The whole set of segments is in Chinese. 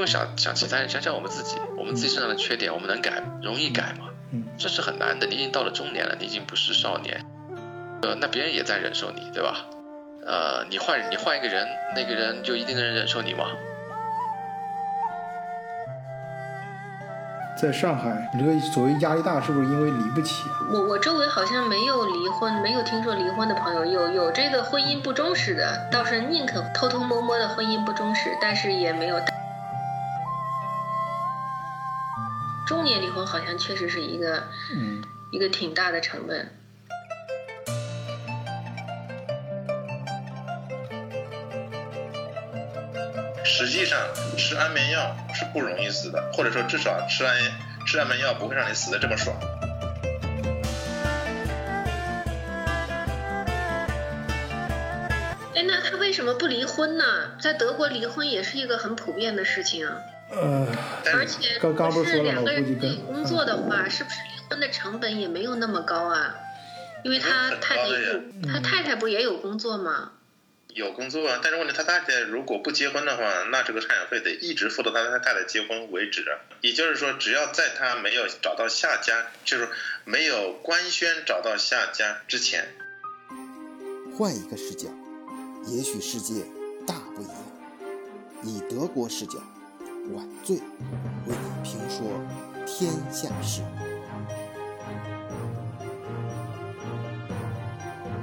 用想想其他人，想想我们自己，我们自己身上的缺点，我们能改，容易改吗？嗯，这是很难的。你已经到了中年了，你已经不是少年，呃，那别人也在忍受你，对吧？呃，你换你换一个人，那个人就一定能忍受你吗？在上海，你这个所谓压力大，是不是因为离不起啊？我我周围好像没有离婚，没有听说离婚的朋友，有有这个婚姻不忠实的，倒是宁可偷偷摸摸的婚姻不忠实，但是也没有。中年离婚好像确实是一个，嗯，一个挺大的成本。实际上吃安眠药是不容易死的，或者说至少吃安吃安眠药不会让你死的这么爽。哎，那他为什么不离婚呢？在德国离婚也是一个很普遍的事情啊。呃，而且刚刚不是说了吗？两个人我估计跟一起工作的话，是不是离婚的成本也没有那么高啊？因为他太太他太太不也有工作吗？有工作啊，但是问题他太太如果不结婚的话，那这个赡养费得一直付到他太太结婚为止。也就是说，只要在他没有找到下家，就是没有官宣找到下家之前，换一个视角，也许世界大不一样。以德国视角，晚醉为你评说天下事。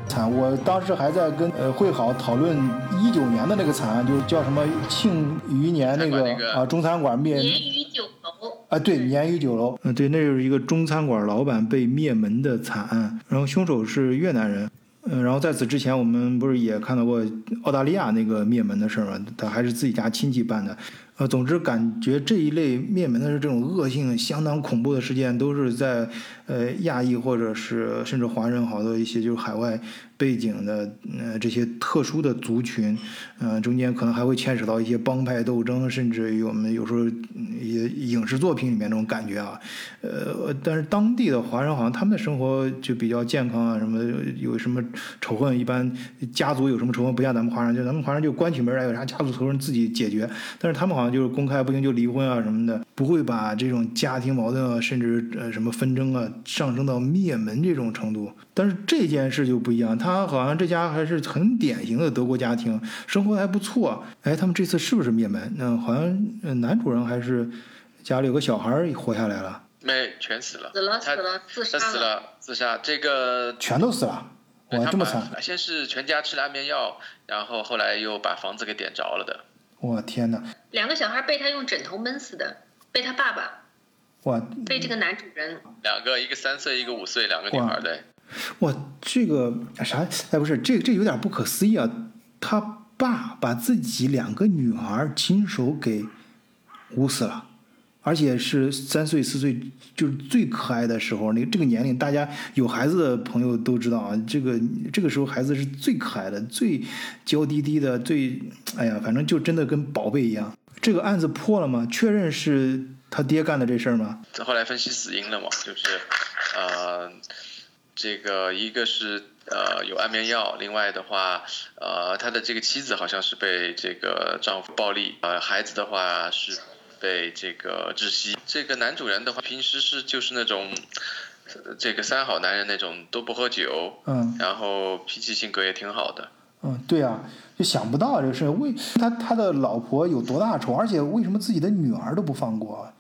惨，我当时还在跟呃会好讨论一九年的那个惨案，就是叫什么庆余年那个那个啊中餐馆灭年余酒楼啊，对，是年余酒楼，嗯，对，那就是一个中餐馆老板被灭门的惨案，然后凶手是越南人，嗯，然后在此之前，我们不是也看到过澳大利亚那个灭门的事儿吗？他还是自己家亲戚办的，呃，总之感觉这一类灭门的这种恶性、相当恐怖的事件，都是在呃亚裔或者是甚至华人好多一些就是海外背景的呃这些特殊的族群，呃中间可能还会牵扯到一些帮派斗争，甚至于我们有时候嗯一些影视作品里面那种感觉啊，呃，但是当地的华人好像他们的生活就比较健康啊，什么有什么仇恨，一般家族有什么仇恨，不像咱们华人，就咱们华人就关起门来有啥家族仇恨自己解决，但是他们好像就是公开不行就离婚啊什么的，不会把这种家庭矛盾啊，甚至呃什么纷争啊上升到灭门这种程度。但是这件事就不一样，他好像这家还是很典型的德国家庭，生活还不错。哎，他们这次是不是灭门？嗯，好像呃男主人还是家里有个小孩儿活下来了，没，全死了，死了他死了自杀他死了，自杀。这个全都死了。哇，这么惨！先是全家吃了安眠药，然后后来又把房子给点着了的。我天哪！两个小孩被他用枕头闷死的，被他爸爸，哇被这个男主人。两个，一个三岁，一个五岁，两个女孩的。哇，这个啥？哎，不是，这这有点不可思议啊！他爸把自己两个女儿亲手给捂死了，而且是三岁四岁，就是最可爱的时候。那个这个年龄，大家有孩子的朋友都知道啊，这个这个时候孩子是最可爱的，最娇滴滴的，最哎呀，反正就真的跟宝贝一样。这个案子破了吗？确认是他爹干的这事儿吗？后来分析死因了嘛，就是呃，这个一个是呃有安眠药，另外的话，呃，他的这个妻子好像是被这个丈夫暴力，呃，孩子的话是被这个窒息。这个男主人的话，平时是就是那种。呃这个三好男人那种都不喝酒，嗯然后脾气性格也挺好的，嗯，对啊，就想不到这个事，为他他的老婆有多大仇，而且为什么自己的女儿都不放过啊？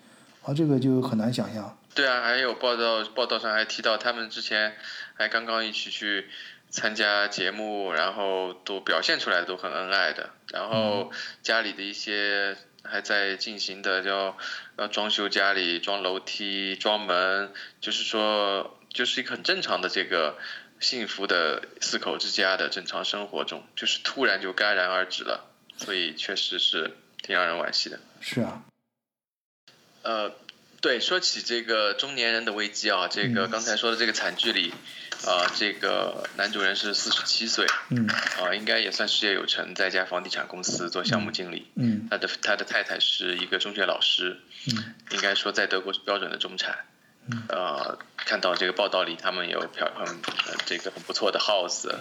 啊，这个就很难想象。对啊，还有报道报道上还提到他们之前还刚刚一起去参加节目，然后都表现出来都很恩爱的，然后家里的一些还在进行的叫呃装修家里、装楼梯、装门，就是说就是一个很正常的这个幸福的四口之家的正常生活中，就是突然就戛然而止了，所以确实是挺让人惋惜的。是啊，呃，对，说起这个中年人的危机啊，这个嗯刚才说的这个惨剧里，啊、这个男主人是四十七岁，嗯啊、应该也算事业有成，在一家房地产公司做项目经理。嗯他的他的太太是一个中学老师，嗯应该说在德国是标准的中产。嗯呃，看到这个报道里，他们有漂很呃这个很不错的 house，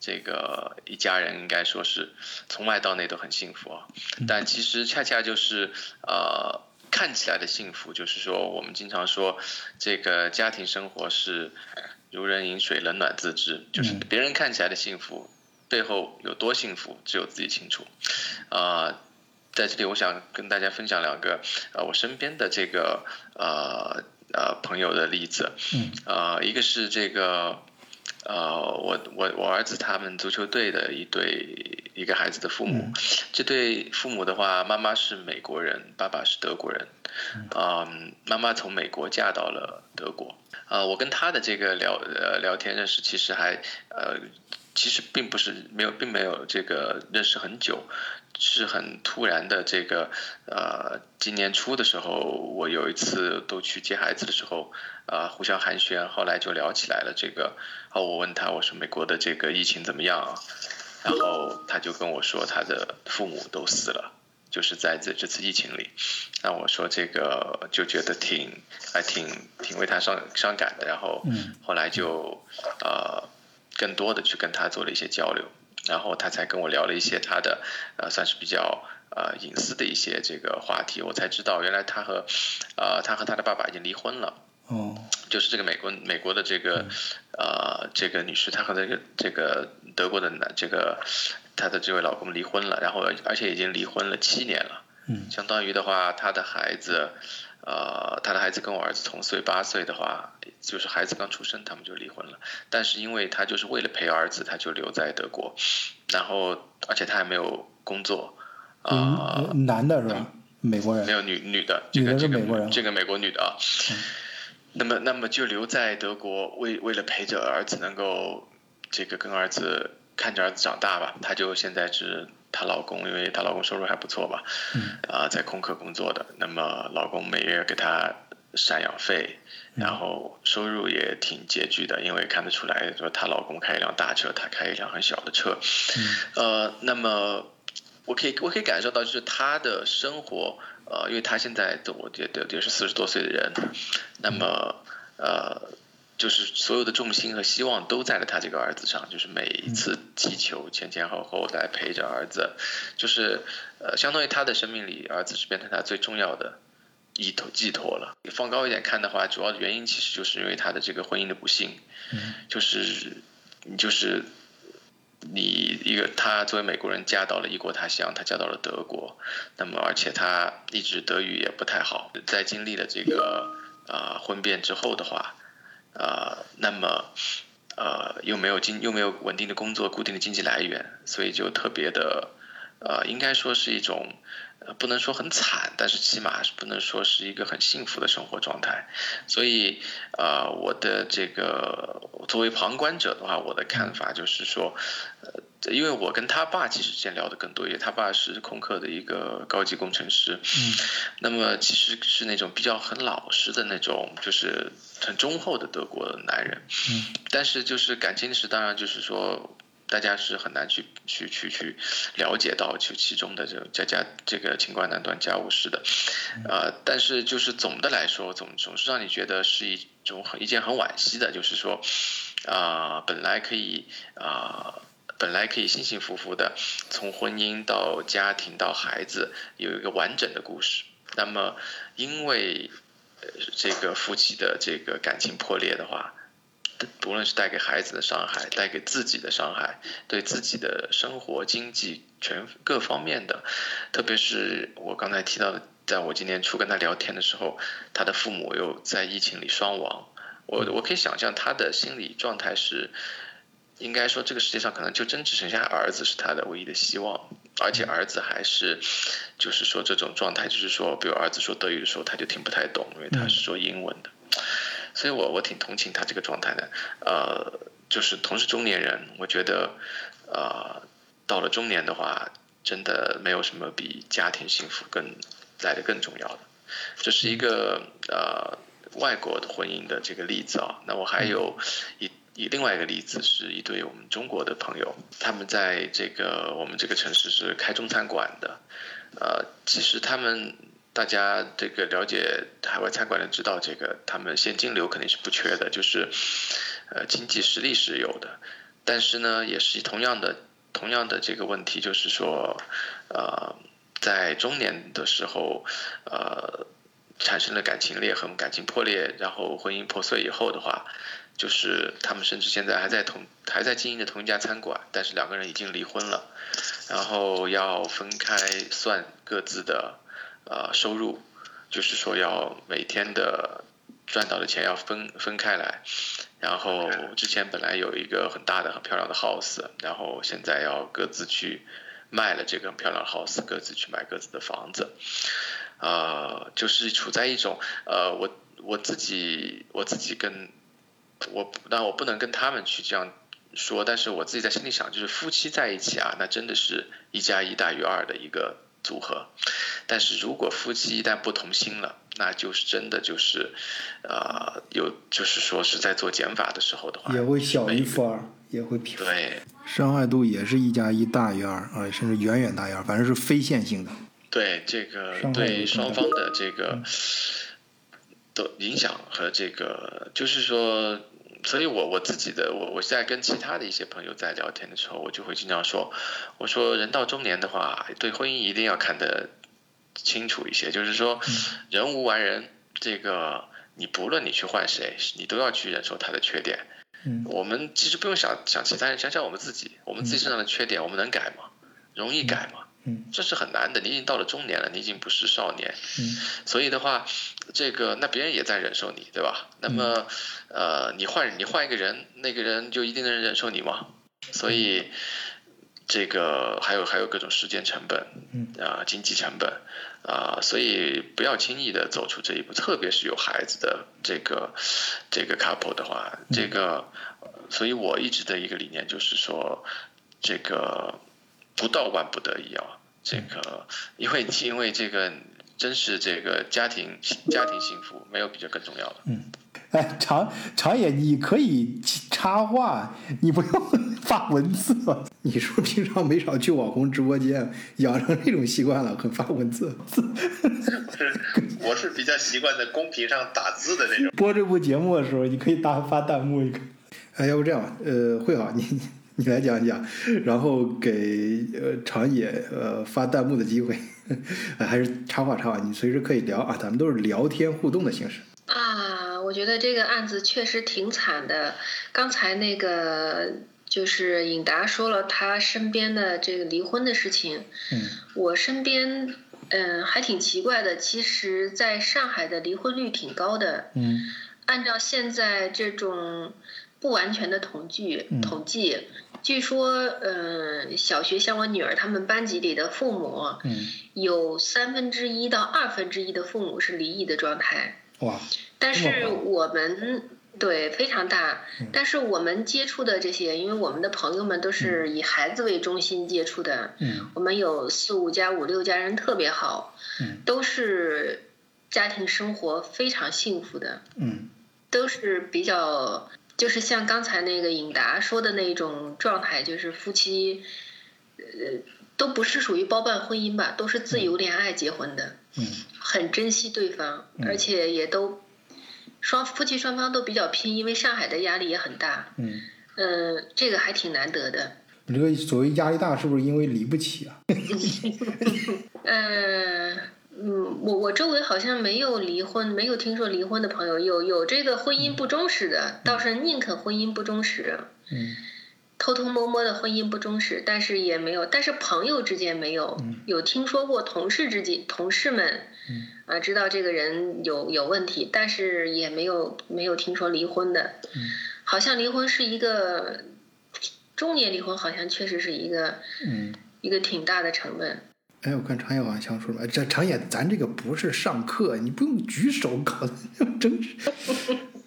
这个一家人应该说是从外到内都很幸福啊，但其实恰恰就是呃看起来的幸福，就是说我们经常说这个家庭生活是如人饮水，冷暖自知，就是别人看起来的幸福背后有多幸福，只有自己清楚。啊，在这里我想跟大家分享两个呃我身边的这个呃呃朋友的例子，嗯，呃一个是这个。呃，我我我儿子他们足球队的一对一个孩子的父母，这对父母的话，妈妈是美国人，爸爸是德国人，嗯，妈妈从美国嫁到了德国，呃，我跟他的这个聊呃聊天认识，其实还呃其实并不是没有并没有这个认识很久。是很突然的，这个呃，今年初的时候，我有一次都去接孩子的时候，啊，互相寒暄，后来就聊起来了。这个，然后，我问他，我说美国的这个疫情怎么样啊？然后他就跟我说，他的父母都死了，就是在这这次疫情里。那我说这个就觉得挺还挺挺为他伤伤感的。然后后来就呃，更多的去跟他做了一些交流。然后他才跟我聊了一些他的，呃，算是比较呃隐私的一些这个话题，我才知道原来他和，呃，他和他的爸爸已经离婚了。哦。就是这个美国美国的这个，呃，这个女士，她和这个这个德国的男这个，她的这位老公离婚了，然后而且已经离婚了七年了。嗯。相当于的话，她的孩子。呃，他的孩子跟我儿子同岁，八岁的话，就是孩子刚出生，他们就离婚了。但是因为他就是为了陪儿子，他就留在德国，然后而且他还没有工作，啊，男的是吧？美国人没有女女的，这个这个这个美国女的啊。那么那么就留在德国，为为了陪着儿子，能够这个跟儿子看着儿子长大吧，她就现在是。她老公，因为她老公收入还不错吧，啊，在空客工作的，那么老公每月给她赡养费，然后收入也挺拮据的，因为看得出来，说她老公开一辆大车，她开一辆很小的车，呃，那么我可以我可以感受到，就是她的生活，呃，因为她现在我觉得也是四十多岁的人，那么呃。就是所有的重心和希望都在了他这个儿子上，就是每一次击球前前后后来陪着儿子，就是呃，相当于他的生命里，儿子是变成他最重要的依托寄托了。放高一点看的话，主要的原因其实就是因为他的这个婚姻的不幸，就是就是你一个他作为美国人嫁到了异国他乡，他嫁到了德国，那么而且他一直德语也不太好，在经历了这个啊婚变之后的话。呃，那么，呃，又没有经又没有稳定的工作、固定的经济来源，所以就特别的，呃，应该说是一种，呃，不能说很惨，但是起码是不能说是一个很幸福的生活状态。所以，呃，我的这个作为旁观者的话，我的看法就是说，呃。因为我跟他爸其实之前聊的更多一点，他爸是空客的一个高级工程师，嗯，那么其实是那种比较很老实的那种，就是很忠厚的德国男人，嗯，但是就是感情史，当然就是说大家是很难去去去去了解到就其中的这个家家这个情关难断家务事的，呃，但是就是总的来说，总总是让你觉得是一种很一件很惋惜的，就是说啊，本来可以啊。本来可以幸幸福福的从婚姻到家庭到孩子有一个完整的故事，那么因为这个夫妻的这个感情破裂的话，不论是带给孩子的伤害，带给自己的伤害，对自己的生活经济全各方面的，特别是我刚才提到的，在我今年初跟他聊天的时候，他的父母又在疫情里双亡，我我可以想象他的心理状态是。应该说，这个世界上可能就真只剩下儿子是他的唯一的希望，而且儿子还是，就是说这种状态，就是说，比如儿子说德语的时候，他就听不太懂，因为他是说英文的，所以我我挺同情他这个状态的。呃，就是同是中年人，我觉得，呃，到了中年的话，真的没有什么比家庭幸福更来的更重要的。这是一个呃外国的婚姻的这个例子啊。那我还有一。以另外一个例子，是一对我们中国的朋友，他们在这个我们这个城市是开中餐馆的，呃，其实他们大家这个了解海外餐馆的知道，这个他们现金流肯定是不缺的，就是呃经济实力是有的，但是呢，也是同样的同样的这个问题，就是说，呃，在中年的时候，呃，产生了感情裂痕、感情破裂，然后婚姻破碎以后的话，就是他们甚至现在还在同还在经营着同一家餐馆，但是两个人已经离婚了，然后要分开算各自的呃收入，就是说要每天的赚到的钱要分分开来。然后之前本来有一个很大的、很漂亮的 house，然后现在要各自去卖了这个很漂亮的 house，各自去买各自的房子，呃，就是处在一种呃，我我自己我自己跟我，但我不能跟他们去这样说，但是我自己在心里想，就是夫妻在一起啊，那真的是一加一大于二的一个组合，但是如果夫妻一旦不同心了，那就是真的就是，呃，有就是说是在做减法的时候的话，也会小于负二，也会平。对，伤害度也是一加一大于二啊，甚至远远大于二，反正是非线性的。对这个对双方的这个的影响和这个，就是说，所以我我自己的我我在跟其他的一些朋友在聊天的时候，我就会经常说，我说人到中年的话，对婚姻一定要看得。清楚一些，就是说，人无完人，这个你不论你去换谁，你都要去忍受他的缺点。嗯，我们其实不用想想其他人，想想我们自己，我们自己身上的缺点，我们能改吗？容易改吗？嗯，这是很难的。你已经到了中年了，你已经不是少年。嗯，所以的话，这个那别人也在忍受你，对吧？那么，呃，你换你换一个人，那个人就一定能忍受你吗？所以。这个还有还有各种时间成本，啊，经济成本，啊，所以不要轻易的走出这一步，特别是有孩子的这个这个 couple 的话，这个，所以我一直的一个理念就是说，这个不到万不得已啊，这个因为因为这个真是这个家庭家庭幸福没有比这更重要的。嗯。哎，长长野，你可以插话，你不用发文字吗？你是不是平常没少去网红直播间，养成这种习惯了，很发文字？是，我是比较习惯在公屏上打字的那种。播这部节目的时候，你可以打发弹幕一个。哎，要不这样吧，呃，会好，你你 来讲一讲，然后给呃长野呃发弹幕的机会，还是插话插话，你随时可以聊啊，咱们都是聊天互动的形式。啊，我觉得这个案子确实挺惨的。刚才那个就是尹达说了他身边的这个离婚的事情，嗯，我身边嗯还挺奇怪的。其实，在上海的离婚率挺高的，嗯，按照现在这种不完全的统计统计，据说嗯小学像我女儿他们班级里的父母，嗯，有三分之一到二分之一的父母是离异的状态。哇！但是我们对非常大，但是我们接触的这些，因为我们的朋友们都是以孩子为中心接触的，嗯，我们有四五家、五六家人特别好，嗯，都是家庭生活非常幸福的，嗯，都是比较就是像刚才那个尹达说的那种状态，就是夫妻，呃，都不是属于包办婚姻吧，都是自由恋爱结婚的。嗯，很珍惜对方，而且也都双夫妻双方都比较拼，因为上海的压力也很大。嗯，嗯，这个还挺难得的。你这个所谓压力大，是不是因为离不起啊？嗯 嗯，我我周围好像没有离婚，没有听说离婚的朋友，有有这个婚姻不忠实的，倒是宁可婚姻不忠实。嗯。偷偷摸摸的婚姻不忠实，但是也没有，但是朋友之间没有，有听说过同事之间，同事们，啊，知道这个人有有问题，但是也没有没有听说离婚的，好像离婚是一个中年离婚，好像确实是一个，一个挺大的成本。哎，我看长野好像想说什么，这长野，咱这个不是上课，你不用举手，搞得真是。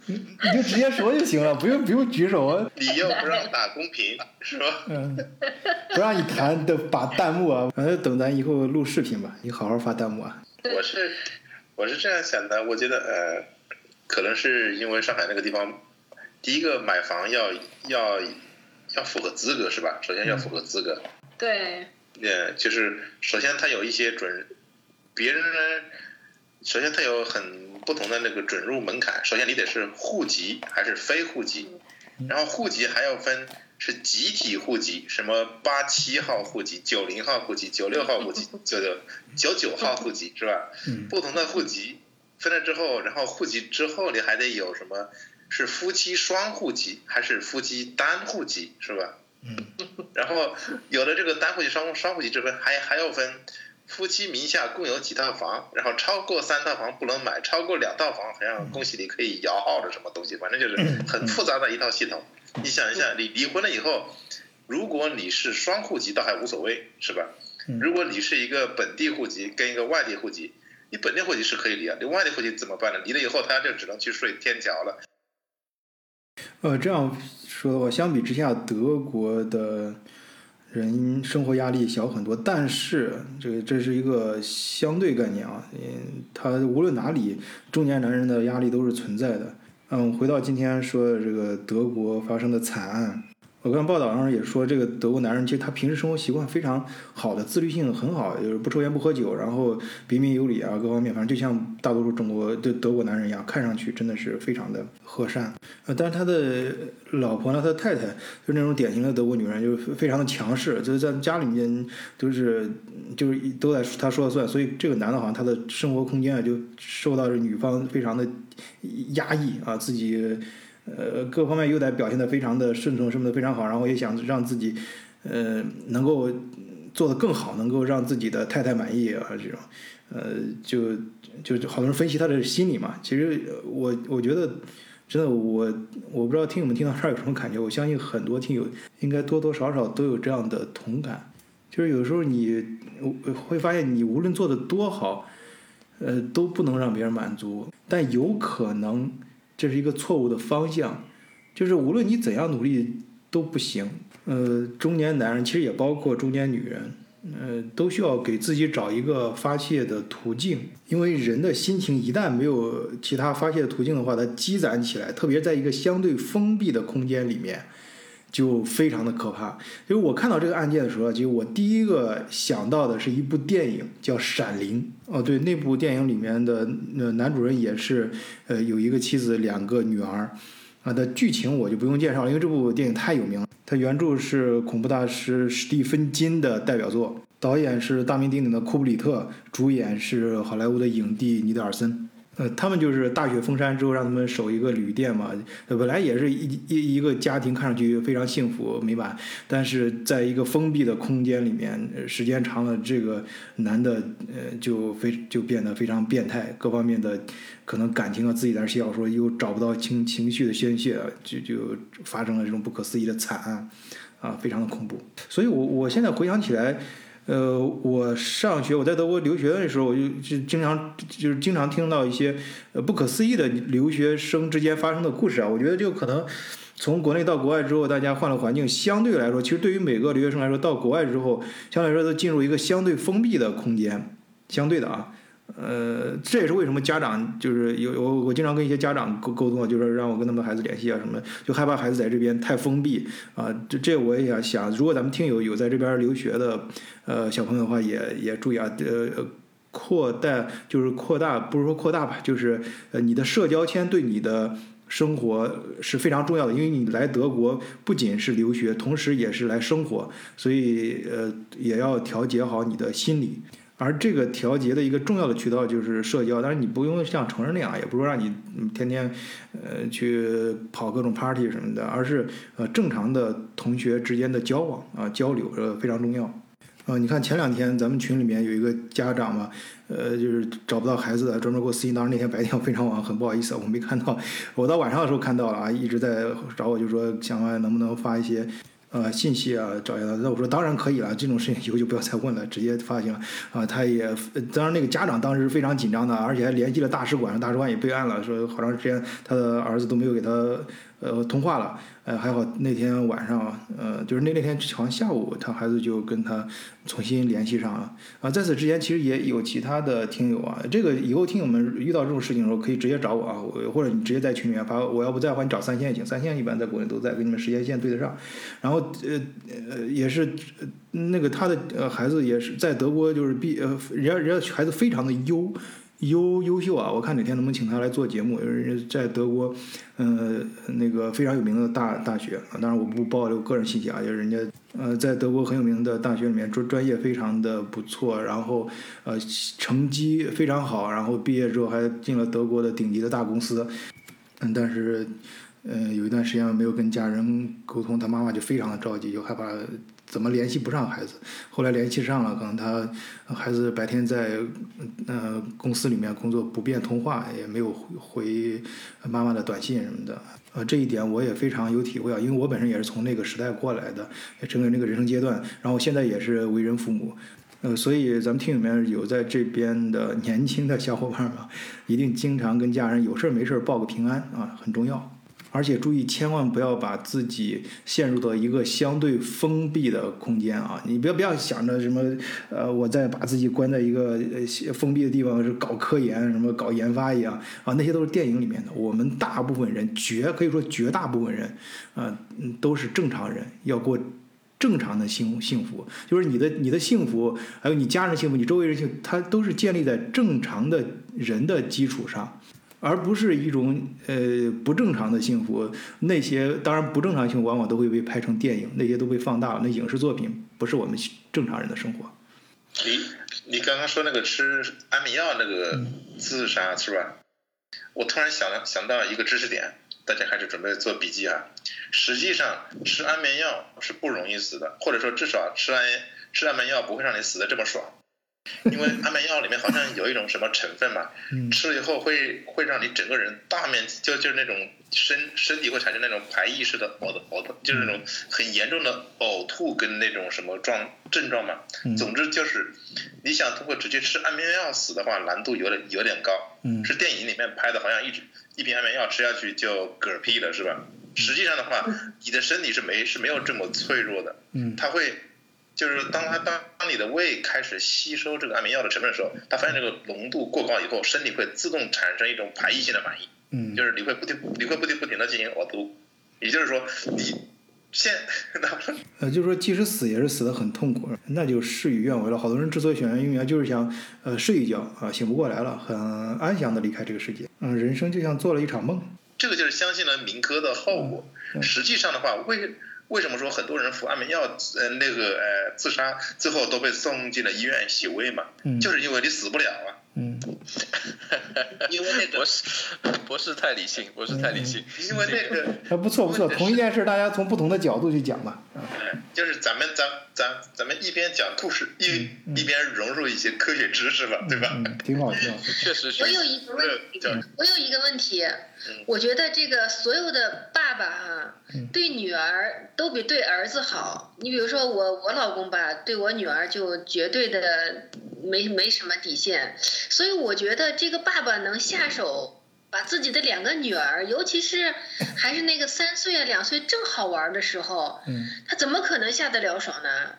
你你就直接说就行了，不用不用举手啊。你又不让打公屏，是吧？嗯，不让你弹的把弹幕啊，反正等咱以后录视频吧，你好好发弹幕啊。我是我是这样想的，我觉得呃，可能是因为上海那个地方，第一个买房要要要符合资格是吧？首先要符合资格。对。呃，就是首先它有一些准，别人呢，首先它有很。不同的那个准入门槛，首先你得是户籍还是非户籍，然后户籍还要分是集体户籍，什么八七号户籍、九零号户籍、九六号户籍、九九九九号户籍是吧？嗯不同的户籍分了之后，然后户籍之后你还得有什么？是夫妻双户籍还是夫妻单户籍是吧？嗯。然后有了这个单户籍、双双户籍之分，还还要分夫妻名下共有几套房，然后超过三套房不能买，超过两套房好像恭喜你可以摇号的什么东西，反正就是很复杂的一套系统。你想一下，你离婚了以后，如果你是双户籍倒还无所谓，是吧？如果你是一个本地户籍跟一个外地户籍，你本地户籍是可以离啊，你外地户籍怎么办呢？离了以后他就只能去睡天桥了。呃，这样说的话，相比之下，德国的人生活压力小很多，但是这个这是一个相对概念啊，嗯，他无论哪里，中年男人的压力都是存在的。嗯，回到今天说的这个德国发生的惨案，我看报道上也说，这个德国男人其实他平时生活习惯非常好的，自律性很好，就是不抽烟不喝酒，然后彬彬有礼啊，各方面反正就像大多数中国的德国男人一样，看上去真的是非常的和善。呃，但是他的老婆呢，他的太太就是那种典型的德国女人，就是非常的强势，就是在家里面都是就是都在他说了算，所以这个男的好像他的生活空间啊就受到这女方非常的压抑啊，自己呃各方面又得表现得非常的顺从，什么的非常好，然后也想让自己呃能够做得更好，能够让自己的太太满意啊这种，呃就就好多人分析他的心理嘛，其实我我觉得。真的，我我不知道听友们听到这儿有什么感觉。我相信很多听友应该多多少少都有这样的同感，就是有时候你会发现，你无论做的多好，呃，都不能让别人满足。但有可能这是一个错误的方向，就是无论你怎样努力都不行。呃，中年男人其实也包括中年女人。呃，都需要给自己找一个发泄的途径，因为人的心情一旦没有其他发泄的途径的话，它积攒起来，特别在一个相对封闭的空间里面，就非常的可怕。就是我看到这个案件的时候，其实我第一个想到的是一部电影叫《闪灵》。哦，对，那部电影里面的呃男主人也是呃有一个妻子，两个女儿。啊，的剧情我就不用介绍了，因为这部电影太有名了。它原著是恐怖大师史蒂芬金的代表作，导演是大名鼎鼎的库布里特，主演是好莱坞的影帝尼德尔森。呃，他们就是大雪封山之后让他们守一个旅店嘛，本来也是一一一个家庭，看上去非常幸福美满，但是在一个封闭的空间里面，时间长了，这个男的呃就非就变得非常变态，各方面的可能感情啊自己在那写小说，又找不到情情绪的宣泄，就就发生了这种不可思议的惨案，啊，非常的恐怖。所以我我现在回想起来。呃，我上学我在德国留学的时候，我就就经常就是经常听到一些呃不可思议的留学生之间发生的故事啊。我觉得就可能从国内到国外之后，大家换了环境，相对来说，其实对于每个留学生来说，到国外之后，相对来说都进入一个相对封闭的空间，相对的啊。呃，这也是为什么家长就是有我我经常跟一些家长沟沟通啊，就是让我跟他们孩子联系啊什么，就害怕孩子在这边太封闭啊。这这我也想想，如果咱们听友有在这边留学的呃小朋友的话，也也注意啊，呃，扩大就是扩大，不是说扩大吧，就是呃你的社交圈对你的生活是非常重要的，因为你来德国不仅是留学，同时也是来生活，所以呃也要调节好你的心理。而这个调节的一个重要的渠道就是社交，但是你不用像成人那样，也不是让你天天呃去跑各种 party 什么的，而是呃正常的同学之间的交往啊交流呃非常重要。啊，你看前两天咱们群里面有一个家长嘛，呃就是找不到孩子的，专门给我私信，当时那天白天我非常忙，很不好意思，我没看到，我到晚上的时候看到了啊，一直在找我，就说想问能不能发一些。呃，信息啊，找一下。那我说当然可以了，这种事情 以后就不要再问了，直接发行。啊，他也，当然那个家长当时非常紧张的，而且还联系了大使馆，大使馆也备案了，说好长时间他的儿子都没有给他呃通话了。呃，还好那天晚上，呃，就是那那天好像下午，他孩子就跟他重新联系上了。啊，在此之前其实也有其他的听友啊，这个以后听友们遇到这种事情的时候可以直接找我啊，我或者你直接在群里面发，我要不在的话你找三线也行，三线一般在国内都在，跟你们时间线对得上。然后呃呃也是那个他的呃孩子也是在德国就是毕呃人家人家孩子非常的优。优优秀啊！我看哪天能不能请他来做节目。人家在德国，呃，那个非常有名的大大学啊，当然我不暴露个人信息啊，就是人家呃在德国很有名的大学里面专专业非常的不错，然后呃成绩非常好，然后毕业之后还进了德国的顶级的大公司，嗯，但是呃有一段时间没有跟家人沟通，他妈妈就非常的着急，就害怕。怎么联系不上孩子？后来联系上了，可能他孩子白天在呃公司里面工作不便通话，也没有回妈妈的短信什么的。呃，这一点我也非常有体会啊，因为我本身也是从那个时代过来的，也整个那个人生阶段，然后现在也是为人父母，呃，所以咱们厅里面有在这边的年轻的小伙伴嘛，一定经常跟家人有事没事报个平安啊，很重要。而且注意，千万不要把自己陷入到一个相对封闭的空间啊！你不要不要想着什么，呃，我在把自己关在一个呃封闭的地方是搞科研、什么搞研发一样啊，那些都是电影里面的。我们大部分人，绝可以说绝大部分人，啊，都是正常人，要过正常的幸幸福。就是你的你的幸福，还有你家人幸福，你周围人幸福，它都是建立在正常的人的基础上。而不是一种呃不正常的幸福，那些当然不正常幸福往往都会被拍成电影，那些都被放大了。那影视作品不是我们正常人的生活。你你刚刚说那个吃安眠药那个自杀是吧？我突然想了想到一个知识点，大家还是准备做笔记啊。实际上吃安眠药是不容易死的，或者说至少吃安吃安眠药不会让你死的这么爽。因为安眠药里面好像有一种什么成分嘛，吃了以后会会让你整个人大面积就就是那种身身体会产生那种排异式的呕呕吐，就是那种很严重的呕吐跟那种什么状症状嘛。总之就是你想通过直接吃安眠药死的话，难度有点有点高。是电影里面拍的，好像一直一瓶安眠药吃下去就嗝屁了，是吧？实际上的话，你的身体是没是没有这么脆弱的，它会。就是当他当当你的胃开始吸收这个安眠药的成分的时候，他发现这个浓度过高以后，身体会自动产生一种排异性的反应，嗯，就是你会不停你会不停不停的进行呕吐，也就是说你现 呃就是说即使死也是死的很痛苦，那就事与愿违了。好多人之所以选择用药，就是想呃睡一觉啊醒不过来了，很安详的离开这个世界，嗯，人生就像做了一场梦。这个就是相信了民科的后果。实际上的话，为为什么说很多人服安眠药，呃，那个呃自杀，最后都被送进了医院洗胃嘛？嗯，就是因为你死不了啊。嗯，因为那个博士，博士太理性，博士太理性。因为那个，还不错不错，同一件事，大家从不同的角度去讲嘛。嗯，就是咱们咱咱咱们一边讲故事，一一边融入一些科学知识吧，对吧？挺好，挺好。确实，我有一个问题，我有一个问题，我觉得这个所有的爸爸哈，对女儿都比对儿子好。你比如说我我老公吧，对我女儿就绝对的。没没什么底线，所以我觉得这个爸爸能下手把自己的两个女儿，尤其是 还是那个三岁啊两岁正好玩的时候，他怎么可能下得了手呢？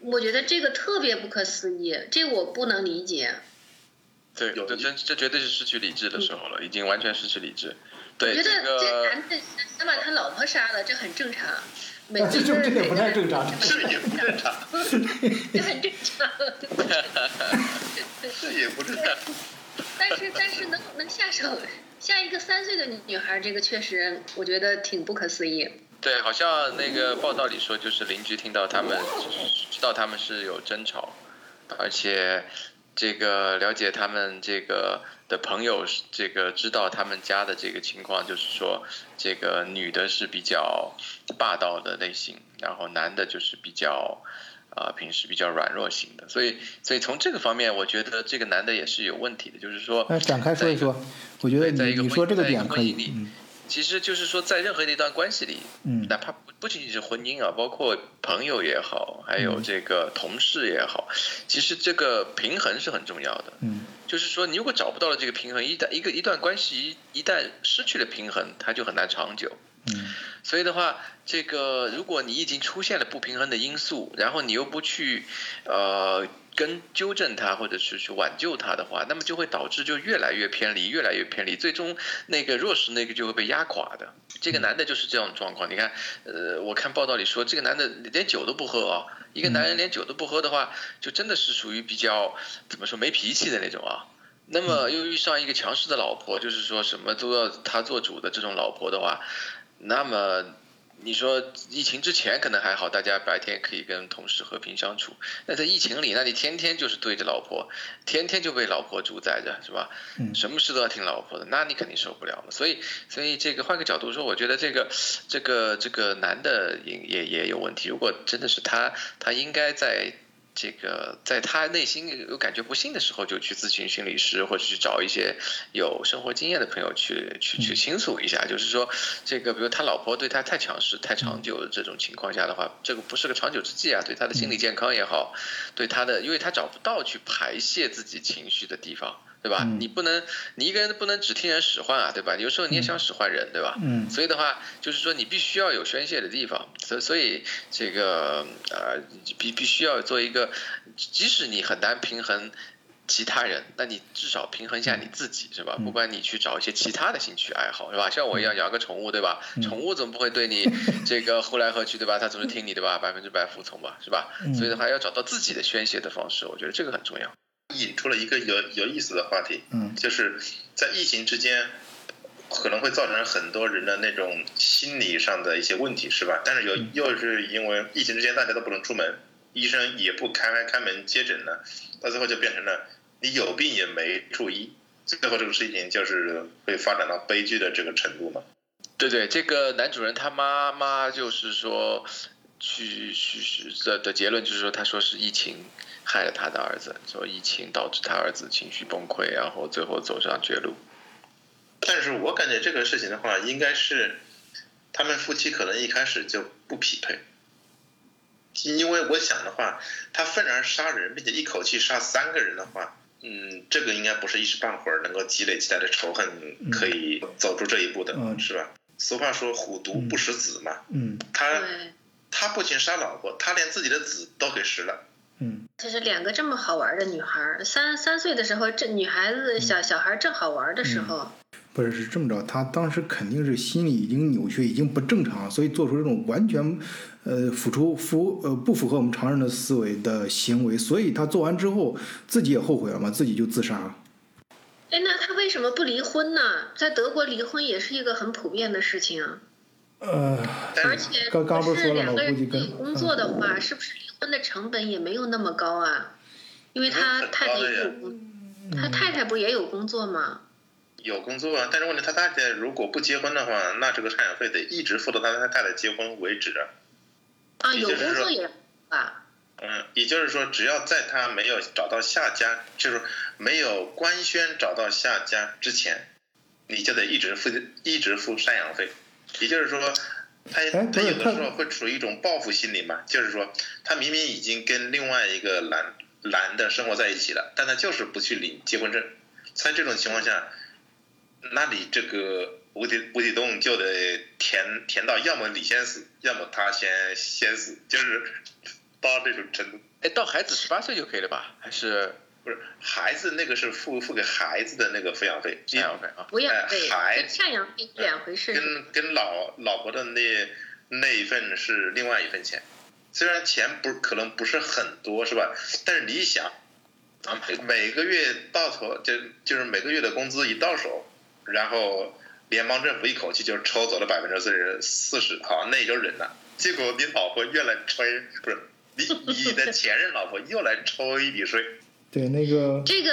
我觉得这个特别不可思议，这我不能理解。对，这这这绝对是失去理智的时候了，已经完全失去理智。对，我觉得这男的能把他老婆杀了，这很正常。这就这也不太正常，这也不正常，这很正常。这也不正常。但是但是能能下手下一个三岁的女孩，这个确实我觉得挺不可思议。对，好像那个报道里说，就是邻居听到他们知道他们是有争吵，而且这个了解他们这个。的朋友，这个知道他们家的这个情况，就是说，这个女的是比较霸道的类型，然后男的就是比较，啊，平时比较软弱型的，所以，所以从这个方面，我觉得这个男的也是有问题的，就是说，那展开说一说，我觉得你你说这个点可以。其实就是说，在任何的一段关系里，嗯，哪怕不不仅仅是婚姻啊，包括朋友也好，还有这个同事也好，其实这个平衡是很重要的。嗯，就是说，你如果找不到了这个平衡，一旦一个一段关系一旦失去了平衡，它就很难长久。嗯，所以的话，这个如果你已经出现了不平衡的因素，然后你又不去，呃。跟纠正他，或者是去挽救他的话，那么就会导致就越来越偏离，越来越偏离，最终那个弱势那个就会被压垮的。这个男的就是这种状况。你看，呃，我看报道里说，这个男的连酒都不喝啊。一个男人连酒都不喝的话，就真的是属于比较怎么说没脾气的那种啊。那么又遇上一个强势的老婆，就是说什么都要他做主的这种老婆的话，那么你说疫情之前可能还好，大家白天可以跟同事和平相处。那在疫情里，那你天天就是对着老婆，天天就被老婆主宰着，是吧？嗯什么事都要听老婆的，那你肯定受不了了。所以，所以这个换个角度说，我觉得这个这个这个男的也也也有问题。如果真的是他，他应该在这个在他内心有感觉不幸的时候，就去咨询心理师，或者去找一些有生活经验的朋友去去去倾诉一下。就是说，这个比如他老婆对他太强势、太长久的这种情况下的话，这个不是个长久之计啊，对他的心理健康也好，对他的，因为他找不到去排泄自己情绪的地方。对吧？嗯你不能，你一个人不能只听人使唤啊，对吧？有时候你也想使唤人，对吧？嗯所以的话，就是说你必须要有宣泄的地方，所所以这个呃必必须要做一个，即使你很难平衡其他人，那你至少平衡一下你自己，是吧？嗯不管你去找一些其他的兴趣爱好，是吧？像我一样养个宠物，对吧？嗯宠物总不会对你 这个呼来喝去，对吧？它总是听你的吧，百分之百服从吧，是吧？嗯所以的话，要找到自己的宣泄的方式，我觉得这个很重要。引出了一个有有意思的话题，嗯就是在疫情之间，可能会造成很多人的那种心理上的一些问题，是吧？但是有嗯又是因为疫情之间大家都不能出门，医生也不开开门接诊了，到最后就变成了你有病也没处医，最后这个事情就是会发展到悲剧的这个程度嘛。对对，这个男主人他妈妈就是说，去去去的的结论就是说，他说是疫情害了他的儿子，说疫情导致他儿子情绪崩溃，然后最后走上绝路。但是我感觉这个事情的话，应该是他们夫妻可能一开始就不匹配，因为我想的话，他愤然杀人，并且一口气杀三个人的话，嗯，这个应该不是一时半会儿能够积累起来的仇恨可以走出这一步的，嗯是吧？俗话说“虎毒不食子”嘛，嗯他，他不仅杀老婆，他连自己的子都给食了。嗯。就是两个这么好玩的女孩儿，三三岁的时候，这女孩子小小孩儿正好玩的时候，不是是这么着，她当时肯定是心理已经扭曲，已经不正常，所以做出这种完全，呃，付出符呃不符合我们常人的思维的行为，所以她做完之后自己也后悔了嘛，自己就自杀了。哎，那她为什么不离婚呢？在德国离婚也是一个很普遍的事情啊，呃，而且刚刚不是是说了吗？两个人我估计跟一起工作的话，是不是离婚的成本也没有那么高啊？因为他太太他太太不也有工作吗？有工作啊，但是问题他太太如果不结婚的话，那这个赡养费得一直付到他他太太结婚为止啊。啊，有工作也啊？嗯，也就是说，只要在他没有找到下家，就是没有官宣找到下家之前，你就得一直付一直付赡养费。也就是说，他他有的时候会处于一种报复心理嘛，就是说，他明明已经跟另外一个男男的生活在一起了，但他就是不去领结婚证。在这种情况下，那你这个无底无底洞就得填填到，要么你先死，要么他先先死，就是到这种程度。哎，到孩子十八岁就可以了吧？还是不是孩子那个是付付给孩子的那个抚养费，赡养费啊？抚养费哎还跟赡养费是两回事。跟跟老老婆的那那一份是另外一份钱，虽然钱不可能不是很多是吧？但是你想，啊每每个月到头就就是每个月的工资一到手，然后联邦政府一口气就抽走了百分之四十四十，好那也就忍了。结果你老婆越来抽，不是你你的前任老婆又来抽一笔税。对，那个这个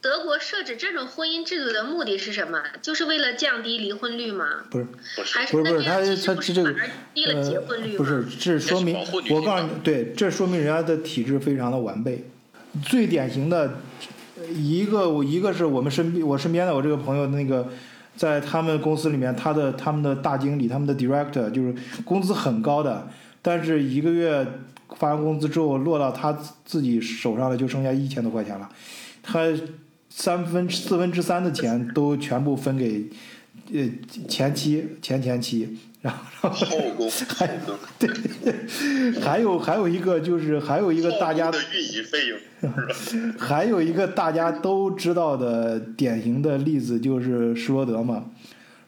德国设置这种婚姻制度的目的是什么？就是为了降低离婚率吗？不是还是不是不是，他他这个不是反而低了结婚率？呃不是，这说明我告诉你，对，这说明人家的体制非常的完备。最典型的一个，我一个是我们身边我身边的我这个朋友那个。在他们公司里面，他的他们的大经理，他们的 director 就是工资很高的，但是一个月发完工资之后，落到他自自己手上了，就剩下一千多块钱了。他三分四分之三的钱都全部分给呃前妻前前妻，然后然后后宫后宫 还有还有一个就是还有一个大家的运营费用？还有一个大家都知道的典型的例子就是施罗德嘛。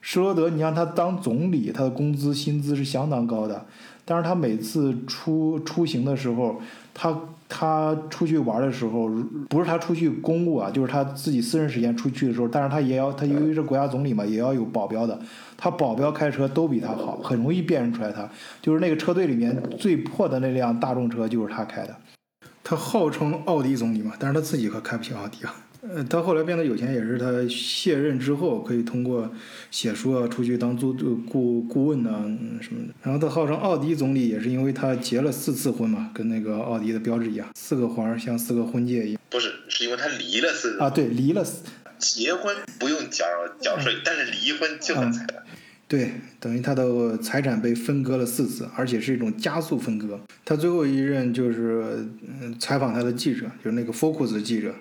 施罗德，你让他当总理，他的工资薪资是相当高的，但是他每次出出行的时候，他他出去玩的时候，不是他出去公务啊，就是他自己私人时间出去的时候，但是他也要他由于是国家总理嘛，也要有保镖的。他保镖开车都比他好，很容易辨认出来他。就是那个车队里面最破的那辆大众车就是他开的。他号称奥迪总理嘛，但是他自己可开不起奥迪啊。呃，他后来变得有钱，也是他卸任之后可以通过写书啊，出去当做顾顾问呐什么的。然后他号称奥迪总理，也是因为他结了四次婚嘛，跟那个奥迪的标志一样，四个环像四个婚戒一样。不是，是因为他离了四啊，对，离了四。结婚不用缴缴税，但是离婚就能财产。对，等于他的财产被分割了四次，而且是一种加速分割。他最后一任就是采访他的记者，就是那个 Focus 的记者。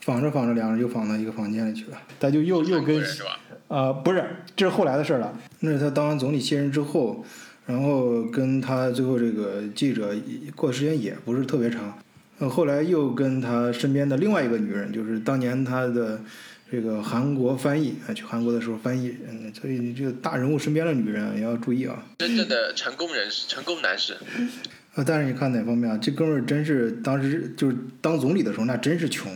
仿着仿着，两人就仿到一个房间里去了。他就又又跟啊，不是，这是后来的事了。那是他当完总理卸任之后，然后跟他最后这个记者过的时间也不是特别长。呃，后来又跟他身边的另外一个女人，就是当年他的这个韩国翻译啊，去韩国的时候翻译。嗯，所以你这个大人物身边的女人也要注意啊。真正的成功人士，成功男士。啊，但是你看哪方面啊？这哥们儿真是当时就是当总理的时候，那真是穷。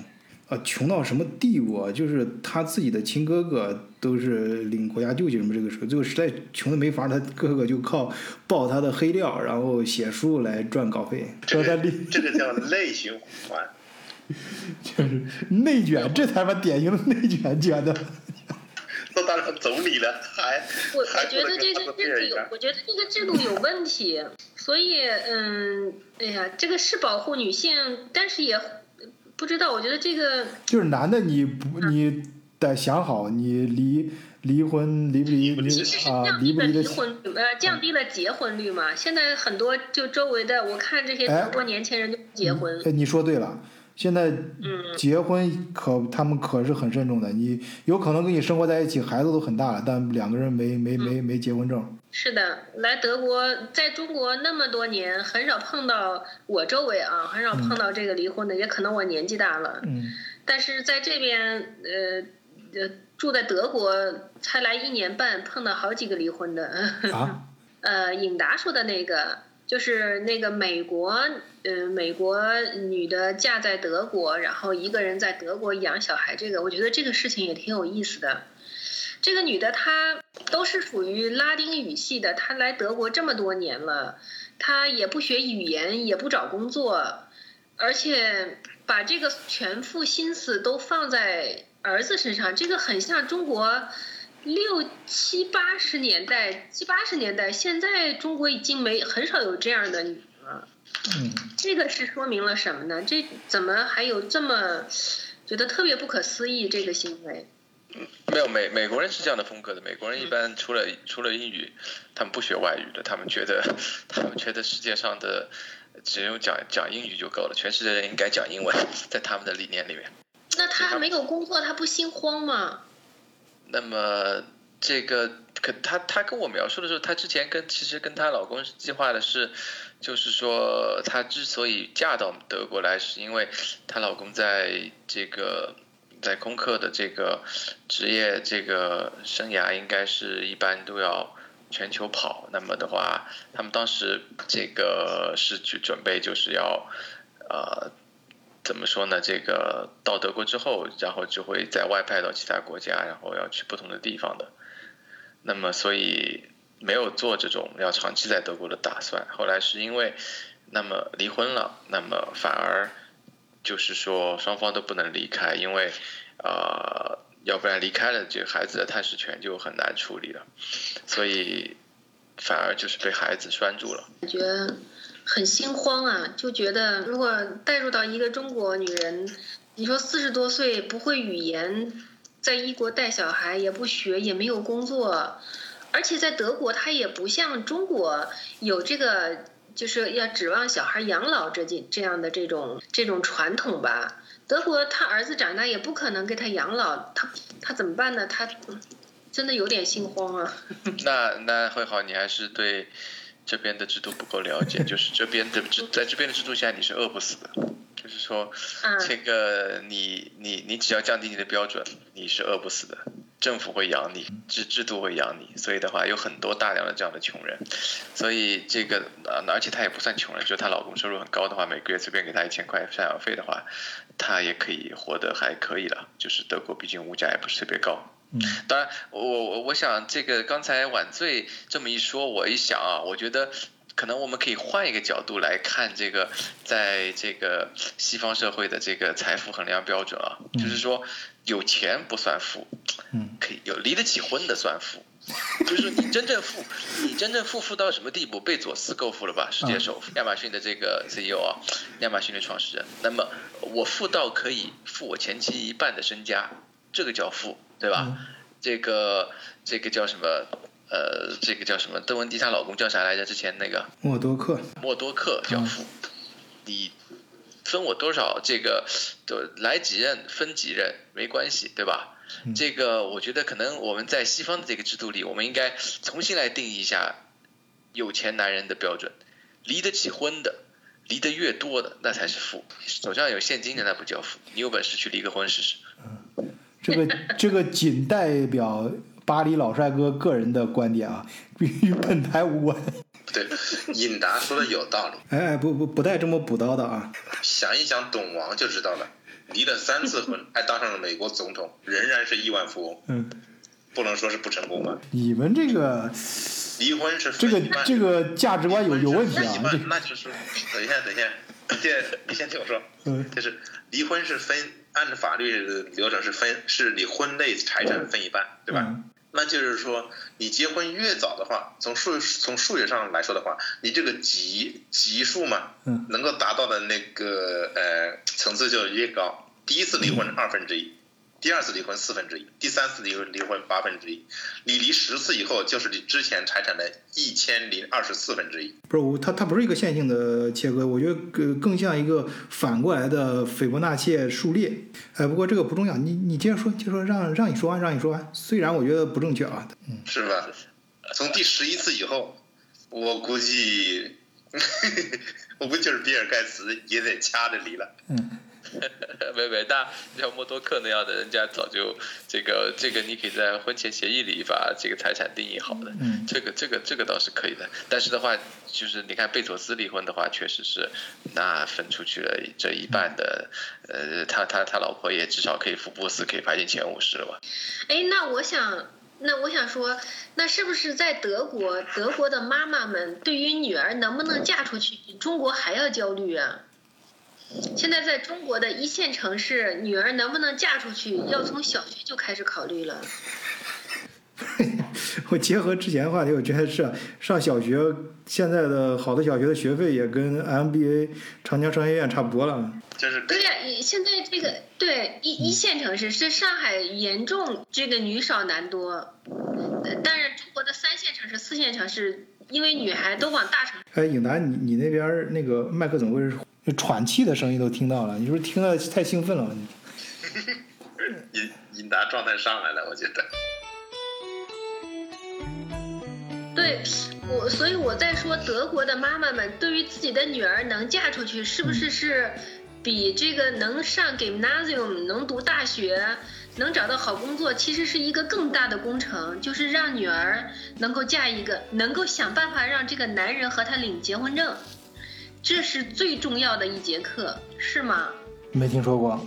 啊，穷到什么地步啊？就是他自己的亲哥哥都是领国家救济什么这个时候，最后实在穷的没法，他哥哥就靠爆他的黑料，然后写书来赚稿费。这个这个叫内循环，就是内卷，这才把典型的内卷卷的。都当上总理了，还我我觉得这个制度有，我觉得这个制度有问题。所以，嗯，哎呀，这个是保护女性，但是也。不知道，我觉得这个就是男的，你不你得想好，你离离婚离不离离啊离不离的离婚呃降低了结婚率嘛？现在很多就周围的我看这些德国年轻人就结婚。哎，你说对了。现在结婚可他们可是很慎重的，你有可能跟你生活在一起，孩子都很大了，但两个人没没没没结婚证。是的，来德国，在中国那么多年，很少碰到我周围啊，很少碰到这个离婚的，也可能我年纪大了。嗯。但是在这边，呃呃，住在德国才来一年半，碰到好几个离婚的。啊。呃，颖达说的那个。就是那个美国，呃，美国女的嫁在德国，然后一个人在德国养小孩，这个我觉得这个事情也挺有意思的。这个女的她都是属于拉丁语系的，她来德国这么多年了，她也不学语言，也不找工作，而且把这个全副心思都放在儿子身上，这个很像中国。六七八十年代，七八十年代，现在中国已经没很少有这样的女了。嗯，这个是说明了什么呢？这怎么还有这么觉得特别不可思议这个行为？没有美美国人是这样的风格的。美国人一般除了 除了英语，他们不学外语的。他们觉得 他们觉得世界上的只用讲讲英语就够了，全世界人应该讲英文，在他们的理念里面。那他没有工作，他不心慌吗？那么这个可她她跟我描述的时候，她之前跟其实跟她老公计划的是，就是说她之所以嫁到德国来，是因为她老公在这个在空客的这个职业这个生涯，应该是一般都要全球跑。那么的话，他们当时这个是去准备就是要呃。怎么说呢？这个到德国之后，然后就会再外派到其他国家，然后要去不同的地方的。那么，所以没有做这种要长期在德国的打算。后来是因为，那么离婚了，那么反而就是说双方都不能离开，因为啊，要不然离开了，这个孩子的探视权就很难处理了。所以反而就是被孩子拴住了。感觉。很心慌啊，就觉得如果带入到一个中国女人，你说四十多岁不会语言，在异国带小孩也不学也没有工作，而且在德国她也不像中国有这个就是要指望小孩养老这这这样的这种这种传统吧。德国他儿子长大也不可能给他养老，他他怎么办呢？他真的有点心慌啊。那那会好，你还是对。这边的制度不够了解，就是这边的制，在这边的制度下你是饿不死的，就是说，这个你你你只要降低你的标准，你是饿不死的。政府会养你，制制度会养你，所以的话有很多大量的这样的穷人，所以这个呃，而且她也不算穷人，就是她老公收入很高的话，每个月随便给她一千块赡养费的话，她也可以活得还可以了。就是德国毕竟物价也不是特别高。嗯，当然，我我我想这个刚才晚醉这么一说，我一想啊，我觉得可能我们可以换一个角度来看这个，在这个西方社会的这个财富衡量标准啊，就是说有钱不算富，嗯，可以有离得起婚的算富。就是说你真正富，你真正富富到什么地步？贝佐斯够富了吧？世界首富，亚马逊的这个 CEO 啊，亚马逊的创始人。那么我富到可以付我前妻一半的身家，这个叫富，对吧？这个这个叫什么？呃，这个叫什么？邓文迪她老公叫啥来着？之前那个默多克，默多克叫富。你分我多少？这个都来几任分几任没关系，对吧？这个我觉得可能我们在西方的这个制度里，我们应该重新来定义一下有钱男人的标准。离得起婚的，离得越多的，那才是富。手上有现金的那不叫富。你有本事去离个婚试试。这个这个仅代表巴黎老帅哥个人的观点啊，与本台无关。对，尹达说的有道理。哎哎，不不不带这么补刀的啊！想一想董王就知道了，离了三次婚，还当上了美国总统，仍然是亿万富翁。嗯，不能说是不成功吧？你们这个离婚是这个分一半这个价值观有有问题啊！分一这半那就是等一下，等一下，这你先听我说，嗯就是离婚是分按照法律的流程是分是你婚内财产分一半，对吧？嗯那就是说，你结婚越早的话，从数从数学上来说的话，你这个级级数嘛，嗯能够达到的那个呃层次就越高。第一次离婚二分之一，第二次离婚四分之一，第三次离婚离婚八分之一，你离十次以后就是你之前财产的一千零二十四分之一。不是我，它它不是一个线性的切割，我觉得更更像一个反过来的斐波那契数列。哎，不过这个不重要，你你接着说，接着说，让让你说完，让你说完。虽然我觉得不正确啊，嗯，是吧？从第十一次以后，我估计，我估计就是比尔盖茨也得掐着离了。嗯，没没，那像默多克那样的人家早就这个这个，你可以在婚前协议里把这个财产定义好的。嗯这个这个这个倒是可以的。但是的话，就是你看贝佐斯离婚的话，确实是那分出去了这一半的，呃，他他他老婆也至少可以福布斯可以排进前五十了吧？哎，那我想，那我想说，那是不是在德国，德国的妈妈们对于女儿能不能嫁出去，比中国还要焦虑啊？现在在中国的一线城市，女儿能不能嫁出去，要从小学就开始考虑了。我结合之前的话题，我觉得是啊上小学，现在的好的小学的学费也跟 MBA 长江商学院差不多了。就是对呀、你现在这个对一一线城市是上海严重这个女少男多，呃但是中国的三线城市、四线城市，因为女孩都往大城市。哎，颖达，你你那边那个麦克怎么回事？喘气的声音都听到了，你是不是听了太兴奋了？你，引引达状态上来了，我觉得。对我，所以我在说德国的妈妈们对于自己的女儿能嫁出去，是不是是比这个能上 gymnasium、能读大学、能找到好工作，其实是一个更大的工程，就是让女儿能够嫁一个，能够想办法让这个男人和她领结婚证，这是最重要的一节课，是吗？没听说过。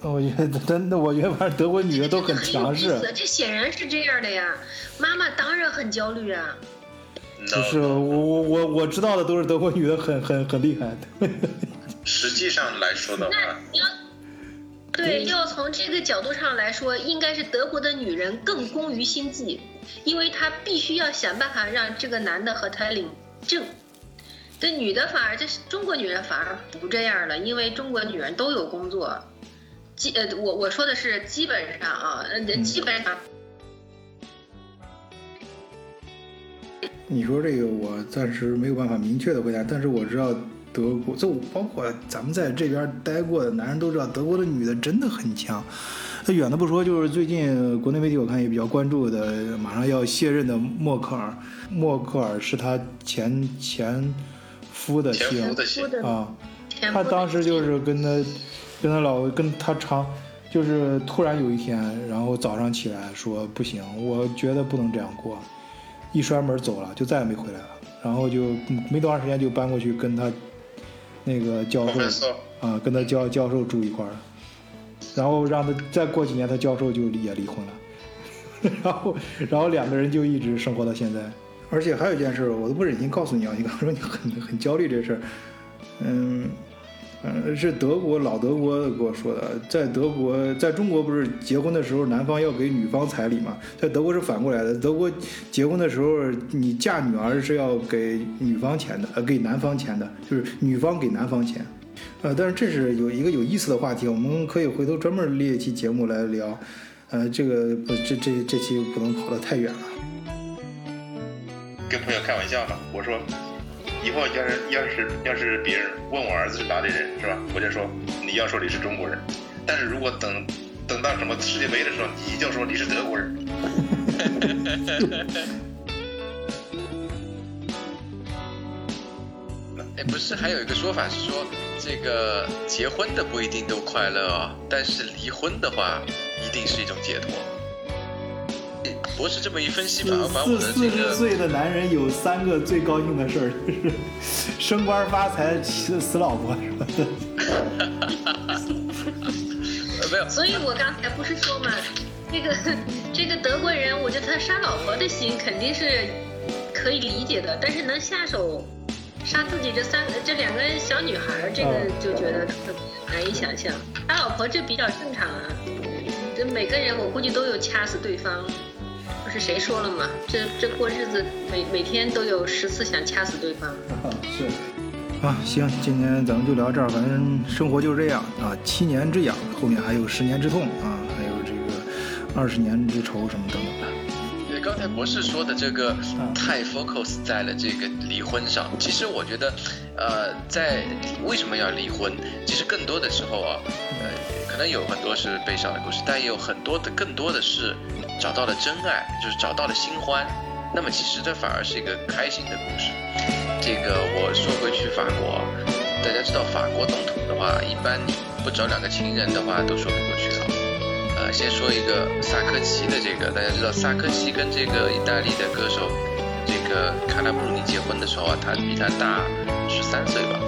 我觉得真的，我觉得反正德国女的都很强势这显然是这样的呀。妈妈当然很焦虑啊。就是我我我我知道的都是德国女的很很很厉害的。实际上来说的那话，你要对，要从这个角度上来说，应该是德国的女人更工于心计，因为她必须要想办法让这个男的和她领证。这女的反而，这是中国女人反而不这样了，因为中国女人都有工作。基呃，我我说的是基本上啊，呃，基本上你说这个我暂时没有办法明确的回答，但是我知道德国，就包括咱们在这边待过的男人都知道，德国的女的真的很强。那远的不说，就是最近国内媒体我看也比较关注的，马上要卸任的默克尔，默克尔是他前前夫的前妻啊，他当时就是跟他跟他老跟他长就是突然有一天，然后早上起来说不行，我觉得不能这样过，一摔门走了，就再也没回来了。然后就没多长时间就搬过去跟他那个教授啊，跟他教教授住一块儿，然后让他再过几年，他教授就也离婚了，然后然后两个人就一直生活到现在。而且还有一件事，我都不忍心告诉你啊！你刚说你很很焦虑这事儿，嗯，嗯，是德国老德国跟我说的，在德国，在中国不是结婚的时候男方要给女方彩礼嘛？在德国是反过来的，德国结婚的时候你嫁女儿是要给女方钱的，呃，给男方钱的，就是女方给男方钱，呃，但是这是有一个有意思的话题，我们可以回头专门列一期节目来聊，呃，这个不，这这这期不能跑得太远了。跟朋友开玩笑嘛，我说，以后要是要是要是别人问我儿子是哪里人，是吧？我就说你要说你是中国人，但是如果等等到什么世界杯的时候，你就说你是德国人。哎，不是，还有一个说法是说，这个结婚的不一定都快乐哦，但是离婚的话，一定是一种解脱。博士这么一分析，反而把我的这个四十岁的男人有三个最高兴的事儿，就 是升官发财、死死老婆什么的。没有，所以我刚才不是说嘛，这个这个德国人，我觉得他杀老婆的心肯定是可以理解的，但是能下手杀自己这三个这两个小女孩，这个就觉得特别难以想象。杀老婆这比较正常啊，这每个人我估计都有掐死对方。不是谁说了吗？这这过日子每每天都有十次想掐死对方。是啊，行，今天咱们就聊这儿。反正生活就是这样啊，七年之痒，后面还有十年之痛啊，还有这个二十年之仇什么等等的。对，刚才博士说的这个太 focus 在了这个离婚上。其实我觉得，呃，在为什么要离婚？其实更多的时候啊，呃，可能有很多是悲伤的故事，但也有很多的更多的是。找到了真爱，就是找到了新欢，那么其实这反而是一个开心的故事。这个我说回去法国，大家知道法国总统的话，一般你不找两个情人的话都说不过去了。呃，先说一个萨科齐的这个，大家知道萨科齐跟这个意大利的歌手这个卡拉布鲁尼结婚的时候啊，他比他大十三岁吧。